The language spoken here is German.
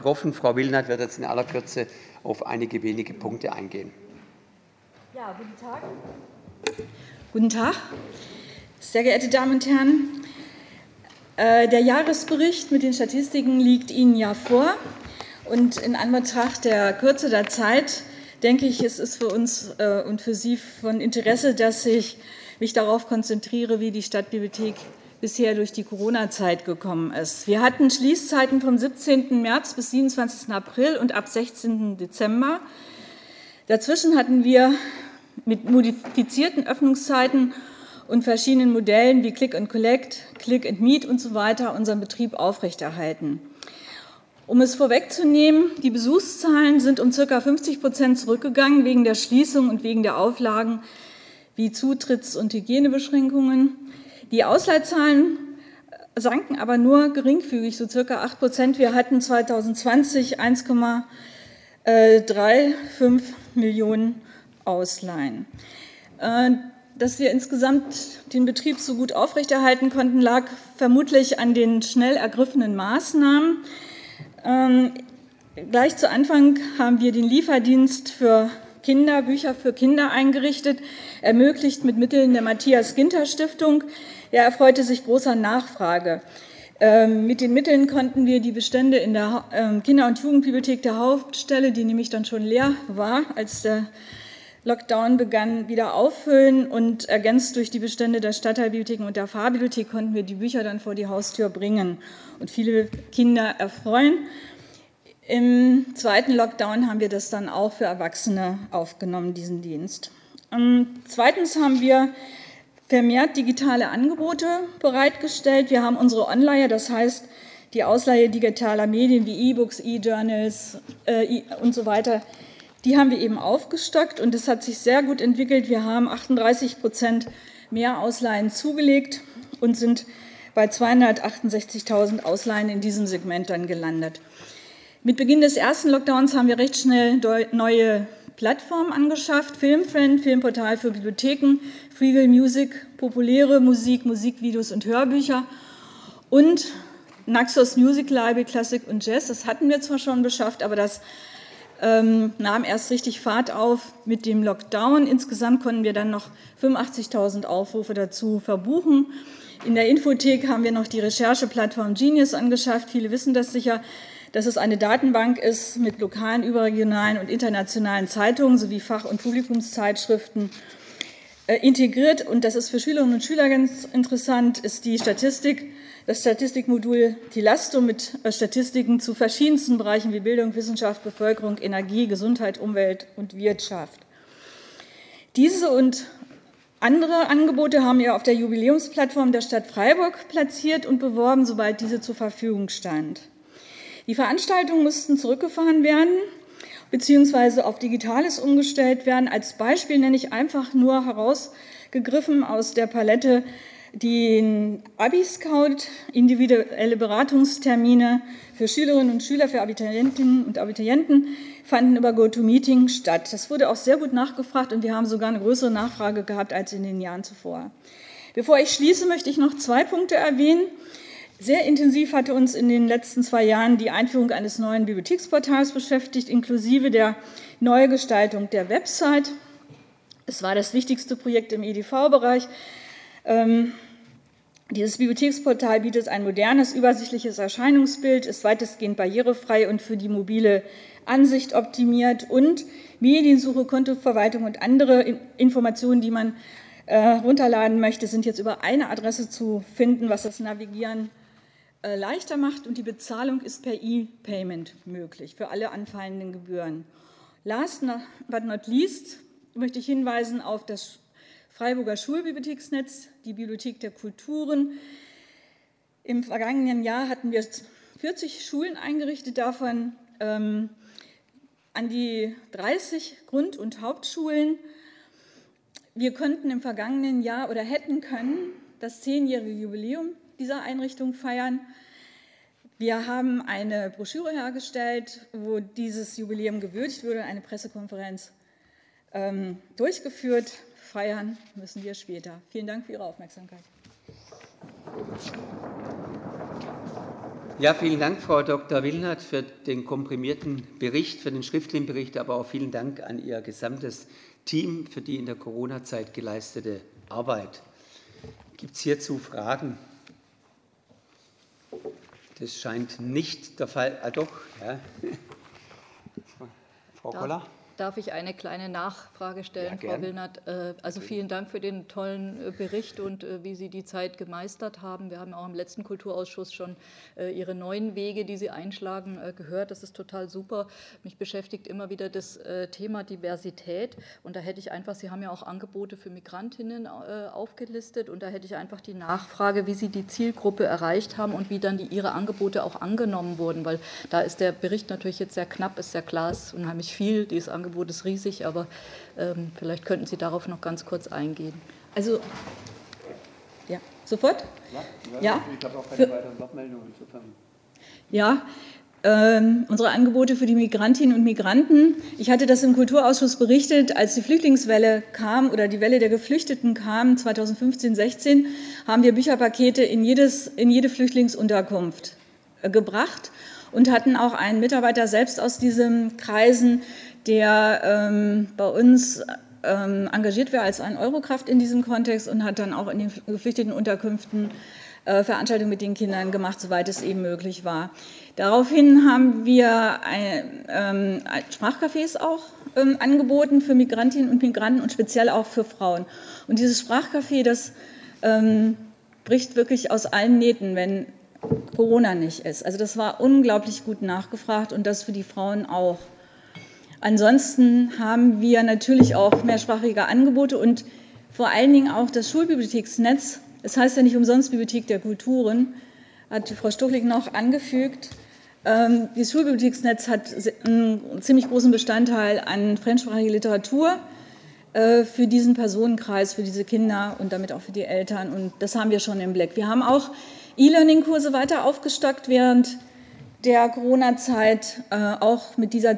getroffen. Frau Willnert wird jetzt in aller Kürze auf einige wenige Punkte eingehen. Ja, guten Tag. Guten Tag, sehr geehrte Damen und Herren. Äh, der Jahresbericht mit den Statistiken liegt Ihnen ja vor. Und in Anbetracht der Kürze der Zeit denke ich, es ist für uns äh, und für Sie von Interesse, dass ich mich darauf konzentriere, wie die Stadtbibliothek bisher durch die Corona-Zeit gekommen ist. Wir hatten Schließzeiten vom 17. März bis 27. April und ab 16. Dezember. Dazwischen hatten wir mit modifizierten Öffnungszeiten und verschiedenen Modellen wie Click and Collect, Click and Meet und so weiter unseren Betrieb aufrechterhalten. Um es vorwegzunehmen, die Besuchszahlen sind um ca. 50 Prozent zurückgegangen wegen der Schließung und wegen der Auflagen wie Zutritts- und Hygienebeschränkungen. Die Ausleihzahlen sanken aber nur geringfügig, so circa 8 Prozent. Wir hatten 2020 1,35 Millionen Ausleihen. Äh, dass wir insgesamt den Betrieb so gut aufrechterhalten konnten, lag vermutlich an den schnell ergriffenen Maßnahmen. Ähm, gleich zu Anfang haben wir den Lieferdienst für Kinder, Bücher für Kinder eingerichtet, ermöglicht mit Mitteln der Matthias Ginter Stiftung. Er erfreute sich großer Nachfrage. Ähm, mit den Mitteln konnten wir die Bestände in der ähm, Kinder- und Jugendbibliothek der Hauptstelle, die nämlich dann schon leer war, als der Lockdown begann, wieder auffüllen und ergänzt durch die Bestände der Stadtteilbibliotheken und der Fahrbibliothek konnten wir die Bücher dann vor die Haustür bringen und viele Kinder erfreuen. Im zweiten Lockdown haben wir das dann auch für Erwachsene aufgenommen, diesen Dienst. Und zweitens haben wir vermehrt digitale Angebote bereitgestellt. Wir haben unsere Online, das heißt die Ausleihe digitaler Medien wie E-Books, E-Journals äh, und so weiter, die haben wir eben aufgestockt und es hat sich sehr gut entwickelt. Wir haben 38 Prozent mehr Ausleihen zugelegt und sind bei 268.000 Ausleihen in diesem Segment dann gelandet. Mit Beginn des ersten Lockdowns haben wir recht schnell neue Plattformen angeschafft. Filmfriend, Filmportal für Bibliotheken, Freegal Music, populäre Musik, Musikvideos und Hörbücher und Naxos Music Library, Klassik und Jazz. Das hatten wir zwar schon beschafft, aber das ähm, nahm erst richtig Fahrt auf mit dem Lockdown. Insgesamt konnten wir dann noch 85.000 Aufrufe dazu verbuchen. In der Infothek haben wir noch die Rechercheplattform Genius angeschafft. Viele wissen das sicher, dass es eine Datenbank ist mit lokalen, überregionalen und internationalen Zeitungen sowie Fach- und Publikumszeitschriften äh, integriert. Und das ist für Schülerinnen und Schüler ganz interessant, ist die Statistik das Statistikmodul Tilasto mit äh, Statistiken zu verschiedensten Bereichen wie Bildung, Wissenschaft, Bevölkerung, Energie, Gesundheit, Umwelt und Wirtschaft. Diese und andere Angebote haben wir auf der Jubiläumsplattform der Stadt Freiburg platziert und beworben, sobald diese zur Verfügung stand. Die Veranstaltungen mussten zurückgefahren werden bzw. auf Digitales umgestellt werden. Als Beispiel nenne ich einfach nur herausgegriffen aus der Palette den Abi-Scout, individuelle Beratungstermine für Schülerinnen und Schüler, für Abiturientinnen und Abiturienten fanden über GoToMeeting statt. Das wurde auch sehr gut nachgefragt und wir haben sogar eine größere Nachfrage gehabt als in den Jahren zuvor. Bevor ich schließe, möchte ich noch zwei Punkte erwähnen. Sehr intensiv hatte uns in den letzten zwei Jahren die Einführung eines neuen Bibliotheksportals beschäftigt, inklusive der Neugestaltung der Website. Es war das wichtigste Projekt im EDV-Bereich. Ähm, dieses Bibliotheksportal bietet ein modernes, übersichtliches Erscheinungsbild, ist weitestgehend barrierefrei und für die mobile Ansicht optimiert und Mediensuche, Kontoverwaltung und andere Informationen, die man äh, runterladen möchte, sind jetzt über eine Adresse zu finden, was das Navigieren äh, leichter macht und die Bezahlung ist per E-Payment möglich für alle anfallenden Gebühren. Last but not least möchte ich hinweisen auf das Freiburger Schulbibliotheksnetz, die Bibliothek der Kulturen. Im vergangenen Jahr hatten wir 40 Schulen eingerichtet, davon ähm, an die 30 Grund- und Hauptschulen. Wir konnten im vergangenen Jahr oder hätten können das zehnjährige Jubiläum dieser Einrichtung feiern. Wir haben eine Broschüre hergestellt, wo dieses Jubiläum gewürdigt wurde, eine Pressekonferenz ähm, durchgeführt feiern müssen wir später. Vielen Dank für Ihre Aufmerksamkeit. Ja, vielen Dank, Frau Dr. Willnert, für den komprimierten Bericht, für den schriftlichen Bericht, aber auch vielen Dank an Ihr gesamtes Team für die in der Corona-Zeit geleistete Arbeit. Gibt es hierzu Fragen? Das scheint nicht der Fall. Ah, doch. Ja. Frau Koller? Darf ich eine kleine Nachfrage stellen, ja, Frau Willnert? Äh, also vielen Dank für den tollen äh, Bericht und äh, wie Sie die Zeit gemeistert haben. Wir haben auch im letzten Kulturausschuss schon Ihre neuen Wege, die Sie einschlagen, gehört. Das ist total super. Mich beschäftigt immer wieder das Thema Diversität. Und da hätte ich einfach, Sie haben ja auch Angebote für Migrantinnen aufgelistet. Und da hätte ich einfach die Nachfrage, wie Sie die Zielgruppe erreicht haben und wie dann die, Ihre Angebote auch angenommen wurden. Weil da ist der Bericht natürlich jetzt sehr knapp, ist sehr klar, ist unheimlich viel, dieses Angebot Angebot ist riesig, aber ähm, vielleicht könnten Sie darauf noch ganz kurz eingehen. Also, ja, sofort? Ja, ja. ich habe auch keine für, weiteren Wortmeldungen. Ja, ähm, unsere Angebote für die Migrantinnen und Migranten. Ich hatte das im Kulturausschuss berichtet, als die Flüchtlingswelle kam oder die Welle der Geflüchteten kam, 2015, 16, haben wir Bücherpakete in, jedes, in jede Flüchtlingsunterkunft äh, gebracht und hatten auch einen Mitarbeiter selbst aus diesen Kreisen, der ähm, bei uns ähm, engagiert war als ein Eurokraft in diesem Kontext und hat dann auch in den geflüchteten Unterkünften äh, Veranstaltungen mit den Kindern gemacht, soweit es eben möglich war. Daraufhin haben wir ein, ähm, Sprachcafés auch ähm, angeboten für Migrantinnen und Migranten und speziell auch für Frauen. Und dieses Sprachcafé, das ähm, bricht wirklich aus allen Nähten, wenn Corona nicht ist. Also das war unglaublich gut nachgefragt und das für die Frauen auch. Ansonsten haben wir natürlich auch mehrsprachige Angebote und vor allen Dingen auch das Schulbibliotheksnetz. Es heißt ja nicht umsonst Bibliothek der Kulturen, hat Frau Stuchlik noch angefügt. Ähm, das Schulbibliotheksnetz hat einen ziemlich großen Bestandteil an fremdsprachiger Literatur äh, für diesen Personenkreis, für diese Kinder und damit auch für die Eltern. Und das haben wir schon im Blick. Wir haben auch E-Learning-Kurse weiter aufgestockt während der Corona-Zeit, äh, auch mit dieser